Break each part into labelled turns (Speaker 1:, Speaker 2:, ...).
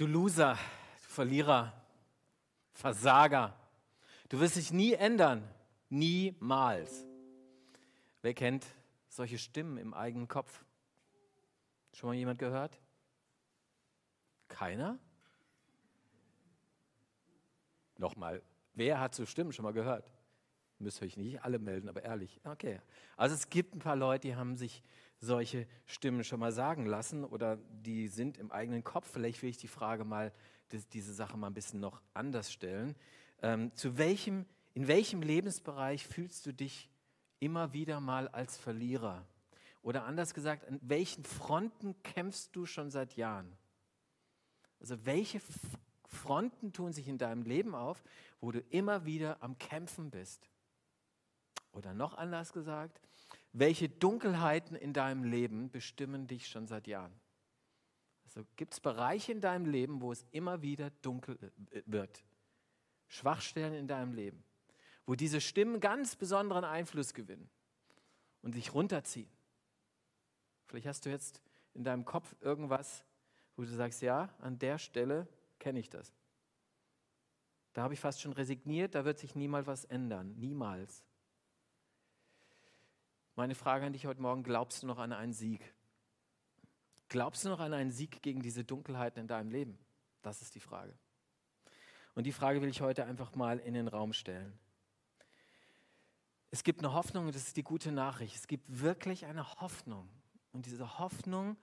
Speaker 1: Du Loser, du Verlierer, Versager. Du wirst dich nie ändern. Niemals. Wer kennt solche Stimmen im eigenen Kopf? Schon mal jemand gehört? Keiner? Nochmal, wer hat so Stimmen schon mal gehört? Müsst euch nicht alle melden, aber ehrlich. Okay. Also es gibt ein paar Leute, die haben sich solche Stimmen schon mal sagen lassen oder die sind im eigenen Kopf. Vielleicht will ich die Frage mal, diese Sache mal ein bisschen noch anders stellen. Ähm, zu welchem, in welchem Lebensbereich fühlst du dich immer wieder mal als Verlierer? Oder anders gesagt, an welchen Fronten kämpfst du schon seit Jahren? Also welche Fronten tun sich in deinem Leben auf, wo du immer wieder am Kämpfen bist? Oder noch anders gesagt, welche Dunkelheiten in deinem Leben bestimmen dich schon seit Jahren? Also gibt es Bereiche in deinem Leben, wo es immer wieder dunkel äh, wird? Schwachstellen in deinem Leben, wo diese Stimmen ganz besonderen Einfluss gewinnen und dich runterziehen. Vielleicht hast du jetzt in deinem Kopf irgendwas, wo du sagst, ja, an der Stelle kenne ich das. Da habe ich fast schon resigniert, da wird sich niemals was ändern, niemals. Meine Frage an dich heute Morgen, glaubst du noch an einen Sieg? Glaubst du noch an einen Sieg gegen diese Dunkelheiten in deinem Leben? Das ist die Frage. Und die Frage will ich heute einfach mal in den Raum stellen. Es gibt eine Hoffnung und das ist die gute Nachricht. Es gibt wirklich eine Hoffnung. Und diese Hoffnung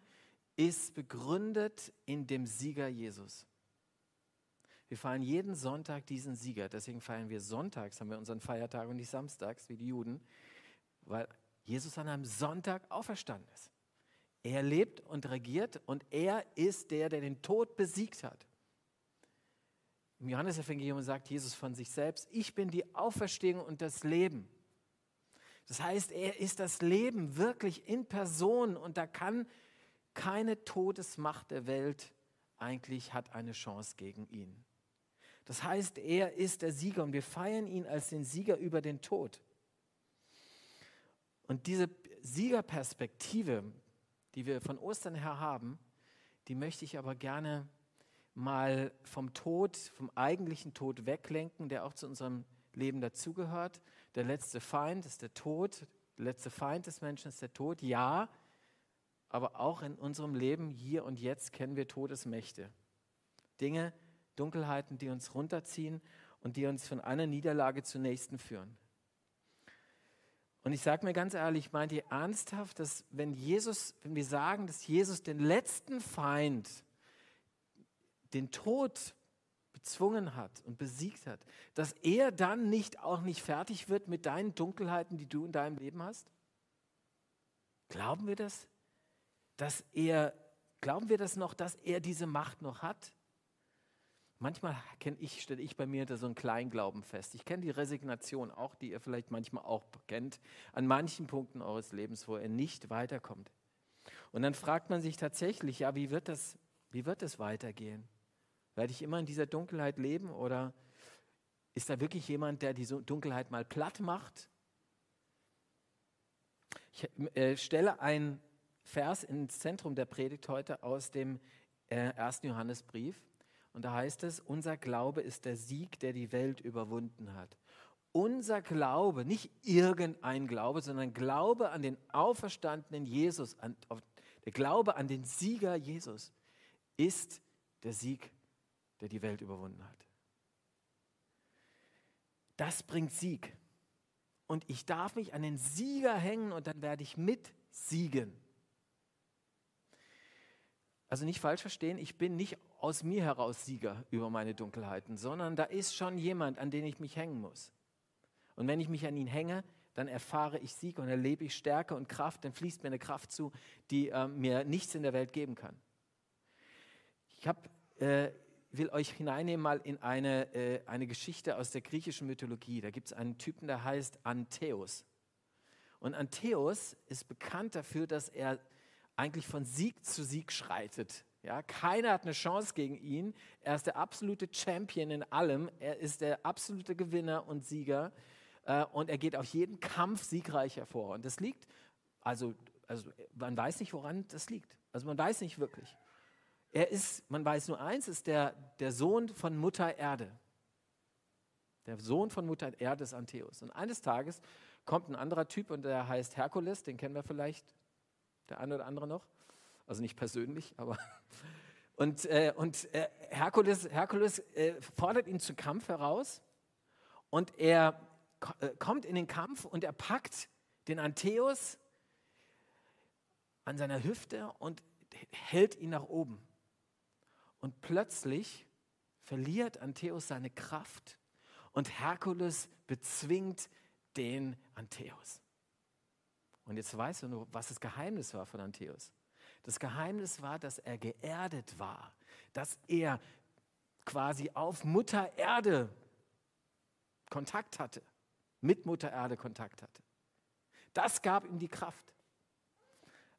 Speaker 1: ist begründet in dem Sieger Jesus. Wir feiern jeden Sonntag diesen Sieger. Deswegen feiern wir sonntags, haben wir unseren Feiertag und nicht samstags wie die Juden, weil Jesus an einem Sonntag auferstanden ist. Er lebt und regiert und er ist der, der den Tod besiegt hat. Im Johannesevangelium sagt Jesus von sich selbst, ich bin die Auferstehung und das Leben. Das heißt, er ist das Leben wirklich in Person und da kann keine Todesmacht der Welt eigentlich hat eine Chance gegen ihn. Das heißt, er ist der Sieger und wir feiern ihn als den Sieger über den Tod. Und diese Siegerperspektive, die wir von Ostern her haben, die möchte ich aber gerne mal vom Tod, vom eigentlichen Tod weglenken, der auch zu unserem Leben dazugehört. Der letzte Feind ist der Tod, der letzte Feind des Menschen ist der Tod, ja, aber auch in unserem Leben hier und jetzt kennen wir Todesmächte. Dinge, Dunkelheiten, die uns runterziehen und die uns von einer Niederlage zur nächsten führen. Und ich sage mir ganz ehrlich, meint ihr ernsthaft, dass wenn Jesus, wenn wir sagen, dass Jesus den letzten Feind, den Tod bezwungen hat und besiegt hat, dass er dann nicht auch nicht fertig wird mit deinen Dunkelheiten, die du in deinem Leben hast? Glauben wir das? Dass er, glauben wir das noch, dass er diese Macht noch hat? Manchmal kenne ich, stelle ich bei mir da so einen Kleinglauben fest. Ich kenne die Resignation auch, die ihr vielleicht manchmal auch kennt, an manchen Punkten eures Lebens, wo ihr nicht weiterkommt. Und dann fragt man sich tatsächlich, ja, wie wird das, wie wird das weitergehen? Werde ich immer in dieser Dunkelheit leben oder ist da wirklich jemand, der diese Dunkelheit mal platt macht? Ich äh, stelle einen Vers ins Zentrum der Predigt heute aus dem äh, ersten Johannesbrief. Und da heißt es, unser Glaube ist der Sieg, der die Welt überwunden hat. Unser Glaube, nicht irgendein Glaube, sondern Glaube an den auferstandenen Jesus, an, der Glaube an den Sieger Jesus, ist der Sieg, der die Welt überwunden hat. Das bringt Sieg. Und ich darf mich an den Sieger hängen und dann werde ich mit siegen. Also nicht falsch verstehen, ich bin nicht aus mir heraus Sieger über meine Dunkelheiten, sondern da ist schon jemand, an den ich mich hängen muss. Und wenn ich mich an ihn hänge, dann erfahre ich Sieg und erlebe ich Stärke und Kraft, dann fließt mir eine Kraft zu, die äh, mir nichts in der Welt geben kann. Ich hab, äh, will euch hineinnehmen mal in eine, äh, eine Geschichte aus der griechischen Mythologie. Da gibt es einen Typen, der heißt Antheus. Und Antheus ist bekannt dafür, dass er eigentlich von Sieg zu Sieg schreitet. Ja, keiner hat eine Chance gegen ihn. Er ist der absolute Champion in allem. Er ist der absolute Gewinner und Sieger. Äh, und er geht auf jeden Kampf siegreich hervor. Und das liegt, also, also man weiß nicht, woran das liegt. Also man weiß nicht wirklich. Er ist, man weiß nur eins, ist der, der Sohn von Mutter Erde. Der Sohn von Mutter Erde ist Antheus. Und eines Tages kommt ein anderer Typ und der heißt Herkules, den kennen wir vielleicht, der eine oder andere noch. Also nicht persönlich, aber. Und, äh, und äh, Herkules, Herkules äh, fordert ihn zum Kampf heraus und er äh, kommt in den Kampf und er packt den Antheus an seiner Hüfte und hält ihn nach oben. Und plötzlich verliert Antheus seine Kraft und Herkules bezwingt den Antheus. Und jetzt weißt du nur, was das Geheimnis war von Antheus. Das Geheimnis war, dass er geerdet war, dass er quasi auf Mutter Erde Kontakt hatte, mit Mutter Erde Kontakt hatte. Das gab ihm die Kraft.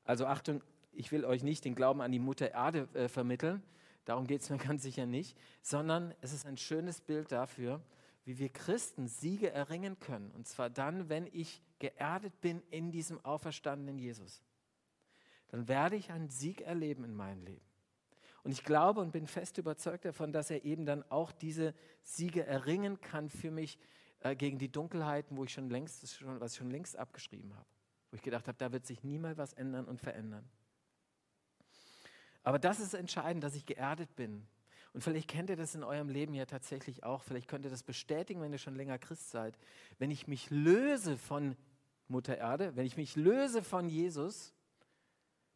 Speaker 1: Also Achtung, ich will euch nicht den Glauben an die Mutter Erde äh, vermitteln, darum geht es mir ganz sicher nicht, sondern es ist ein schönes Bild dafür, wie wir Christen Siege erringen können. Und zwar dann, wenn ich geerdet bin in diesem auferstandenen Jesus. Dann werde ich einen Sieg erleben in meinem Leben. Und ich glaube und bin fest überzeugt davon, dass er eben dann auch diese Siege erringen kann für mich äh, gegen die Dunkelheiten, wo ich schon längst, schon, was ich schon längst abgeschrieben habe. Wo ich gedacht habe, da wird sich niemals was ändern und verändern. Aber das ist entscheidend, dass ich geerdet bin, und vielleicht kennt ihr das in eurem Leben ja tatsächlich auch. Vielleicht könnt ihr das bestätigen, wenn ihr schon länger Christ seid. Wenn ich mich löse von Mutter Erde, wenn ich mich löse von Jesus,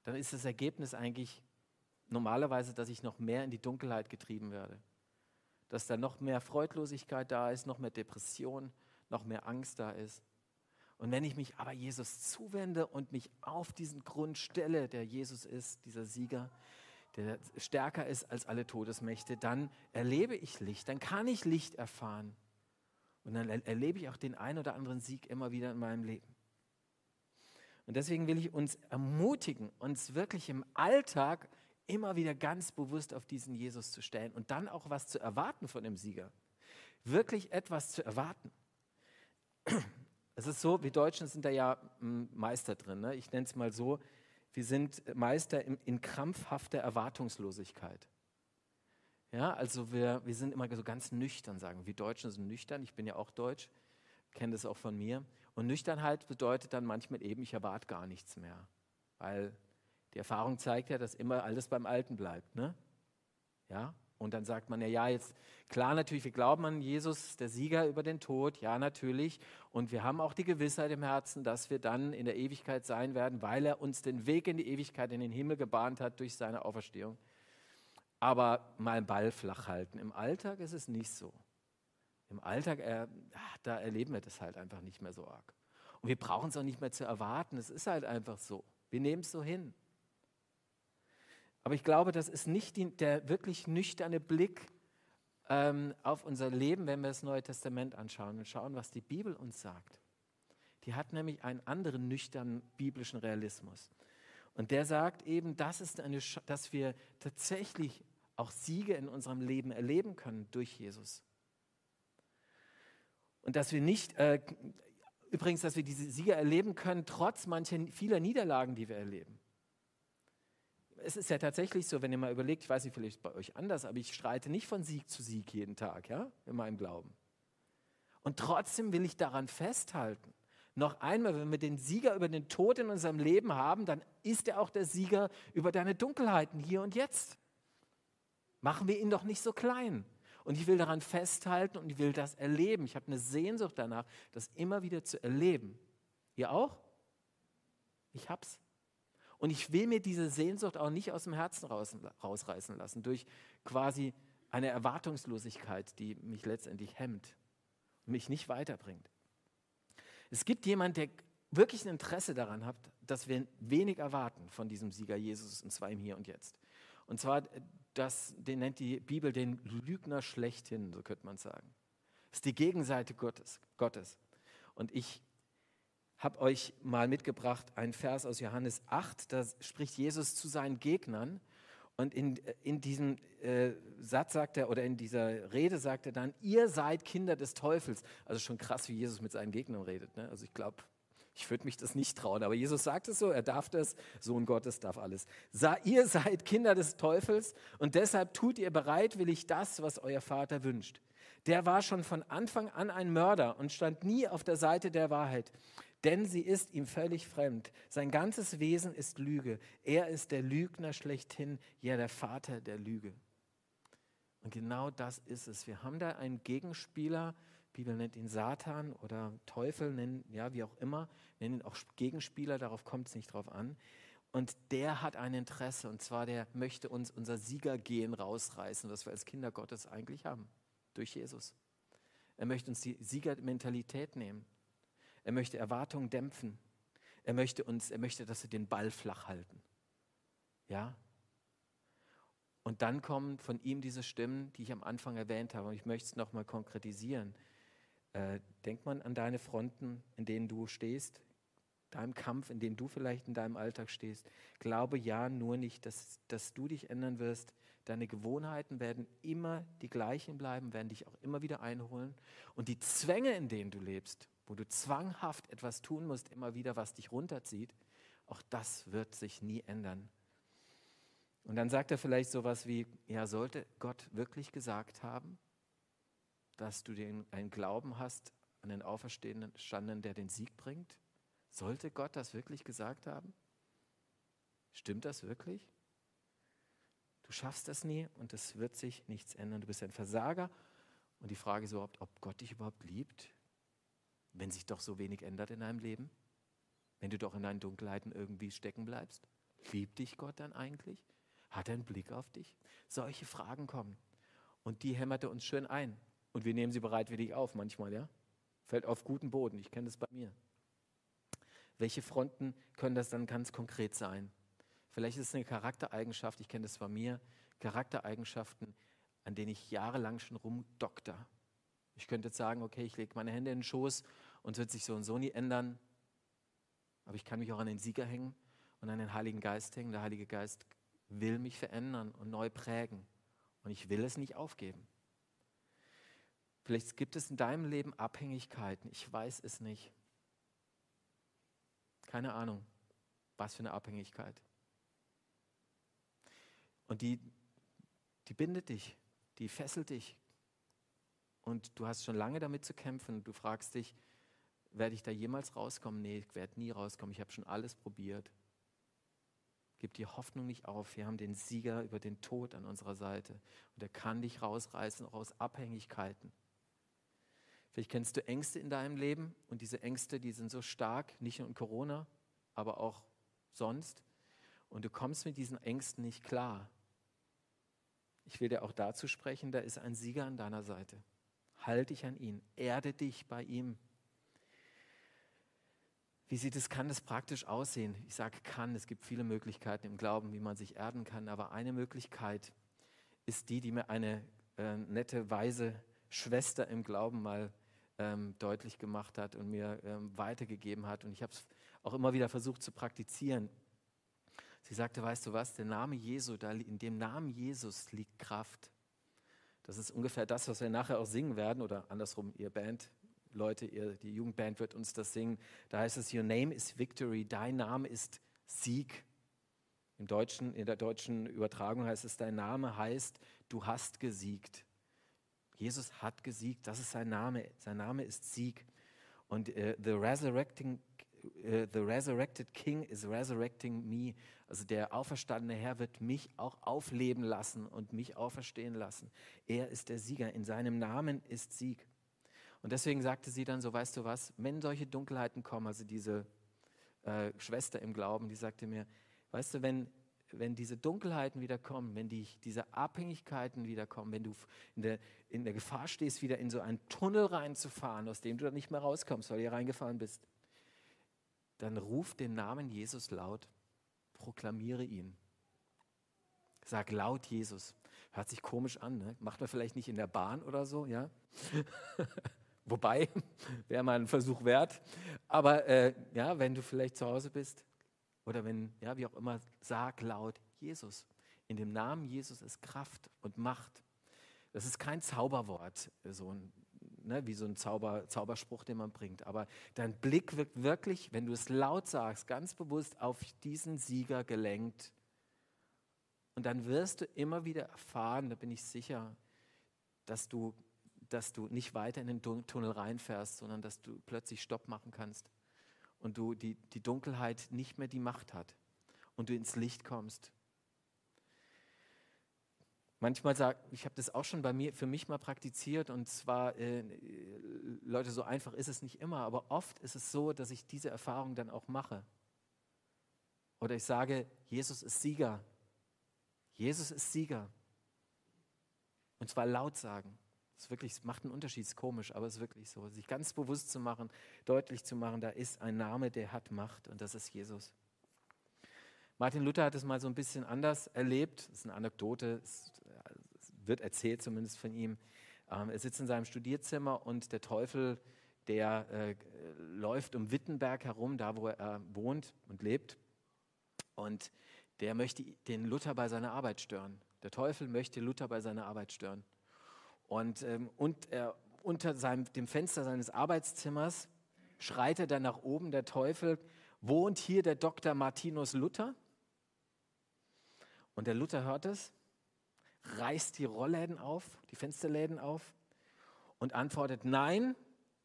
Speaker 1: dann ist das Ergebnis eigentlich normalerweise, dass ich noch mehr in die Dunkelheit getrieben werde. Dass da noch mehr Freudlosigkeit da ist, noch mehr Depression, noch mehr Angst da ist. Und wenn ich mich aber Jesus zuwende und mich auf diesen Grund stelle, der Jesus ist, dieser Sieger, der stärker ist als alle Todesmächte, dann erlebe ich Licht, dann kann ich Licht erfahren. Und dann erlebe ich auch den einen oder anderen Sieg immer wieder in meinem Leben. Und deswegen will ich uns ermutigen, uns wirklich im Alltag immer wieder ganz bewusst auf diesen Jesus zu stellen und dann auch was zu erwarten von dem Sieger. Wirklich etwas zu erwarten. Es ist so, wir Deutschen sind da ja hm, Meister drin. Ne? Ich nenne es mal so, wir sind Meister in, in krampfhafter Erwartungslosigkeit. Ja, also wir, wir sind immer so ganz nüchtern, sagen wir Deutschen sind nüchtern. Ich bin ja auch Deutsch, kenne das auch von mir. Und Nüchternheit bedeutet dann manchmal eben, ich erwarte gar nichts mehr. Weil die Erfahrung zeigt ja, dass immer alles beim Alten bleibt. Ne? Ja, und dann sagt man ja, ja, jetzt klar natürlich, wir glauben an Jesus, der Sieger über den Tod, ja natürlich. Und wir haben auch die Gewissheit im Herzen, dass wir dann in der Ewigkeit sein werden, weil er uns den Weg in die Ewigkeit, in den Himmel gebahnt hat durch seine Auferstehung. Aber mal einen Ball flach halten. Im Alltag ist es nicht so. Im Alltag, äh, da erleben wir das halt einfach nicht mehr so arg. Und wir brauchen es auch nicht mehr zu erwarten. Es ist halt einfach so. Wir nehmen es so hin. Aber ich glaube, das ist nicht die, der wirklich nüchterne Blick ähm, auf unser Leben, wenn wir das Neue Testament anschauen und schauen, was die Bibel uns sagt. Die hat nämlich einen anderen nüchternen biblischen Realismus. Und der sagt eben, das ist eine, dass wir tatsächlich auch Siege in unserem Leben erleben können durch Jesus. Und dass wir nicht, äh, übrigens, dass wir diese Siege erleben können, trotz mancher vieler Niederlagen, die wir erleben es ist ja tatsächlich so, wenn ihr mal überlegt, ich weiß nicht, vielleicht bei euch anders, aber ich streite nicht von Sieg zu Sieg jeden Tag, ja, in meinem Glauben. Und trotzdem will ich daran festhalten. Noch einmal, wenn wir den Sieger über den Tod in unserem Leben haben, dann ist er auch der Sieger über deine Dunkelheiten hier und jetzt. Machen wir ihn doch nicht so klein. Und ich will daran festhalten und ich will das erleben. Ich habe eine Sehnsucht danach, das immer wieder zu erleben. Ihr auch? Ich hab's. Und ich will mir diese Sehnsucht auch nicht aus dem Herzen raus, rausreißen lassen durch quasi eine Erwartungslosigkeit, die mich letztendlich hemmt und mich nicht weiterbringt. Es gibt jemanden, der wirklich ein Interesse daran hat, dass wir wenig erwarten von diesem Sieger Jesus, und zwar im Hier und Jetzt. Und zwar, das, den nennt die Bibel den Lügner schlechthin, so könnte man sagen. Das ist die Gegenseite Gottes. Gottes. Und ich habe euch mal mitgebracht einen Vers aus Johannes 8, da spricht Jesus zu seinen Gegnern und in, in diesem äh, Satz sagt er, oder in dieser Rede sagt er dann, ihr seid Kinder des Teufels. Also schon krass, wie Jesus mit seinen Gegnern redet. Ne? Also ich glaube, Ich würde mich das nicht trauen, aber Jesus sagt es so, er darf das, Sohn Gottes darf alles. Ihr seid Kinder des Teufels und deshalb tut ihr bereitwillig das, was euer Vater wünscht. Der war schon von Anfang an ein Mörder und stand nie auf der Seite der Wahrheit, denn sie ist ihm völlig fremd. Sein ganzes Wesen ist Lüge. Er ist der Lügner schlechthin, ja der Vater der Lüge. Und genau das ist es. Wir haben da einen Gegenspieler, Bibel nennt ihn Satan oder Teufel, nennen, ja, wie auch immer, nennen ihn auch Gegenspieler, darauf kommt es nicht drauf an. Und der hat ein Interesse, und zwar der möchte uns unser Siegergehen rausreißen, was wir als Kinder Gottes eigentlich haben, durch Jesus. Er möchte uns die Siegermentalität nehmen. Er möchte Erwartungen dämpfen. Er möchte uns, er möchte, dass wir den Ball flach halten. Ja? Und dann kommen von ihm diese Stimmen, die ich am Anfang erwähnt habe. Und ich möchte es nochmal konkretisieren. Äh, denkt man an deine Fronten, in denen du stehst, deinem Kampf, in dem du vielleicht in deinem Alltag stehst. Glaube ja nur nicht, dass, dass du dich ändern wirst. Deine Gewohnheiten werden immer die gleichen bleiben, werden dich auch immer wieder einholen. Und die Zwänge, in denen du lebst, wo du zwanghaft etwas tun musst, immer wieder, was dich runterzieht, auch das wird sich nie ändern. Und dann sagt er vielleicht sowas wie, ja, sollte Gott wirklich gesagt haben, dass du den, einen Glauben hast an den Auferstehenden, der den Sieg bringt? Sollte Gott das wirklich gesagt haben? Stimmt das wirklich? Du schaffst das nie und es wird sich nichts ändern. Du bist ein Versager. Und die Frage ist überhaupt, ob Gott dich überhaupt liebt, wenn sich doch so wenig ändert in deinem Leben? Wenn du doch in deinen Dunkelheiten irgendwie stecken bleibst? Liebt dich Gott dann eigentlich? Hat er einen Blick auf dich? Solche Fragen kommen. Und die hämmerte uns schön ein. Und wir nehmen sie bereitwillig auf manchmal, ja? Fällt auf guten Boden. Ich kenne das bei mir. Welche Fronten können das dann ganz konkret sein? Vielleicht ist es eine Charaktereigenschaft, ich kenne das bei mir, Charaktereigenschaften, an denen ich jahrelang schon rumdokter. Ich könnte jetzt sagen, okay, ich lege meine Hände in den Schoß und es wird sich so und so nie ändern. Aber ich kann mich auch an den Sieger hängen und an den Heiligen Geist hängen. Der Heilige Geist will mich verändern und neu prägen. Und ich will es nicht aufgeben. Vielleicht gibt es in deinem Leben Abhängigkeiten. Ich weiß es nicht. Keine Ahnung, was für eine Abhängigkeit. Und die, die bindet dich, die fesselt dich. Und du hast schon lange damit zu kämpfen. Du fragst dich, werde ich da jemals rauskommen? Nee, ich werde nie rauskommen. Ich habe schon alles probiert. Gib die Hoffnung nicht auf. Wir haben den Sieger über den Tod an unserer Seite. Und er kann dich rausreißen, auch aus Abhängigkeiten. Vielleicht kennst du Ängste in deinem Leben und diese Ängste, die sind so stark, nicht nur in Corona, aber auch sonst. Und du kommst mit diesen Ängsten nicht klar. Ich will dir auch dazu sprechen, da ist ein Sieger an deiner Seite. Halt dich an ihn, erde dich bei ihm. Wie sieht es, kann das praktisch aussehen? Ich sage kann, es gibt viele Möglichkeiten im Glauben, wie man sich erden kann, aber eine Möglichkeit ist die, die mir eine äh, nette, weise Schwester im Glauben mal ähm, deutlich gemacht hat und mir ähm, weitergegeben hat. Und ich habe es auch immer wieder versucht zu praktizieren. Sie sagte, weißt du was, der Name Jesu, da, in dem Namen Jesus liegt Kraft. Das ist ungefähr das, was wir nachher auch singen werden oder andersrum, ihr Band, Leute, ihr, die Jugendband wird uns das singen. Da heißt es, Your name is victory, dein Name ist Sieg. Im Deutschen, in der deutschen Übertragung heißt es, dein Name heißt, du hast gesiegt. Jesus hat gesiegt, das ist sein Name. Sein Name ist Sieg. Und uh, the, resurrecting, uh, the resurrected King is resurrecting me. Also der auferstandene Herr wird mich auch aufleben lassen und mich auferstehen lassen. Er ist der Sieger. In seinem Namen ist Sieg. Und deswegen sagte sie dann so, weißt du was, wenn solche Dunkelheiten kommen, also diese äh, Schwester im Glauben, die sagte mir, weißt du, wenn wenn diese Dunkelheiten wieder kommen, wenn die, diese Abhängigkeiten wieder kommen, wenn du in der, in der Gefahr stehst, wieder in so einen Tunnel reinzufahren, aus dem du dann nicht mehr rauskommst, weil du hier reingefahren bist, dann ruf den Namen Jesus laut, proklamiere ihn. Sag laut Jesus. Hört sich komisch an, ne? macht man vielleicht nicht in der Bahn oder so, ja? Wobei, wäre mal ein Versuch wert. Aber äh, ja, wenn du vielleicht zu Hause bist, oder wenn, ja, wie auch immer, sag laut Jesus. In dem Namen Jesus ist Kraft und Macht. Das ist kein Zauberwort, so ein ne, wie so ein Zauber, Zauberspruch, den man bringt. Aber dein Blick wird wirklich, wenn du es laut sagst, ganz bewusst auf diesen Sieger gelenkt. Und dann wirst du immer wieder erfahren, da bin ich sicher, dass du, dass du nicht weiter in den Tunnel reinfährst, sondern dass du plötzlich Stopp machen kannst und du die, die Dunkelheit nicht mehr die Macht hat und du ins Licht kommst. Manchmal sage ich habe das auch schon bei mir für mich mal praktiziert und zwar äh, Leute so einfach ist es nicht immer, aber oft ist es so, dass ich diese Erfahrung dann auch mache. Oder ich sage, Jesus ist Sieger. Jesus ist Sieger. Und zwar laut sagen. Ist wirklich, das macht einen Unterschied, ist komisch, aber es ist wirklich so. Sich ganz bewusst zu machen, deutlich zu machen, da ist ein Name, der hat Macht und das ist Jesus. Martin Luther hat es mal so ein bisschen anders erlebt. Das ist eine Anekdote, es wird erzählt zumindest von ihm. Ähm, er sitzt in seinem Studierzimmer und der Teufel, der äh, läuft um Wittenberg herum, da wo er wohnt und lebt. Und der möchte den Luther bei seiner Arbeit stören. Der Teufel möchte Luther bei seiner Arbeit stören. Und, ähm, und er, unter seinem, dem Fenster seines Arbeitszimmers schreit er dann nach oben, der Teufel, wohnt hier der Dr. Martinus Luther? Und der Luther hört es, reißt die Rollläden auf, die Fensterläden auf und antwortet, nein,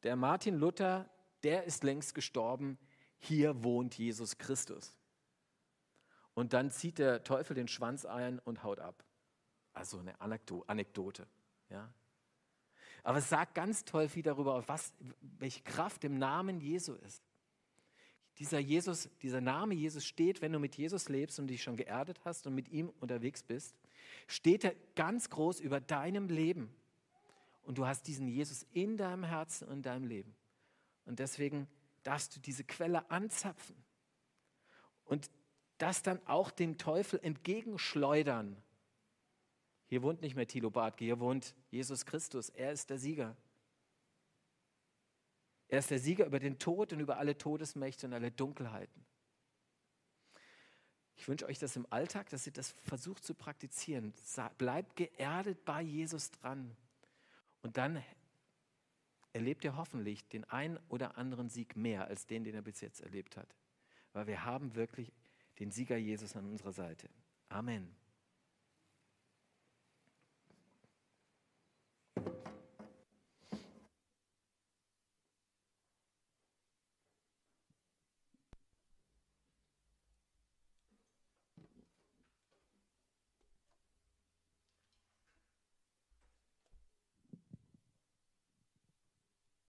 Speaker 1: der Martin Luther, der ist längst gestorben, hier wohnt Jesus Christus. Und dann zieht der Teufel den Schwanz ein und haut ab. Also eine Anekdote. Ja. Aber es sagt ganz toll viel darüber, was, welche Kraft im Namen Jesu ist. Dieser Jesus, dieser Name Jesus steht, wenn du mit Jesus lebst und dich schon geerdet hast und mit ihm unterwegs bist, steht er ganz groß über deinem Leben. Und du hast diesen Jesus in deinem Herzen und in deinem Leben. Und deswegen darfst du diese Quelle anzapfen. Und das dann auch dem Teufel entgegenschleudern. Hier wohnt nicht mehr Thilo Bartke, hier wohnt Jesus Christus. Er ist der Sieger. Er ist der Sieger über den Tod und über alle Todesmächte und alle Dunkelheiten. Ich wünsche euch das im Alltag, dass ihr das versucht zu praktizieren. Bleibt geerdet bei Jesus dran. Und dann erlebt ihr hoffentlich den einen oder anderen Sieg mehr als den, den er bis jetzt erlebt hat. Weil wir haben wirklich den Sieger Jesus an unserer Seite. Amen.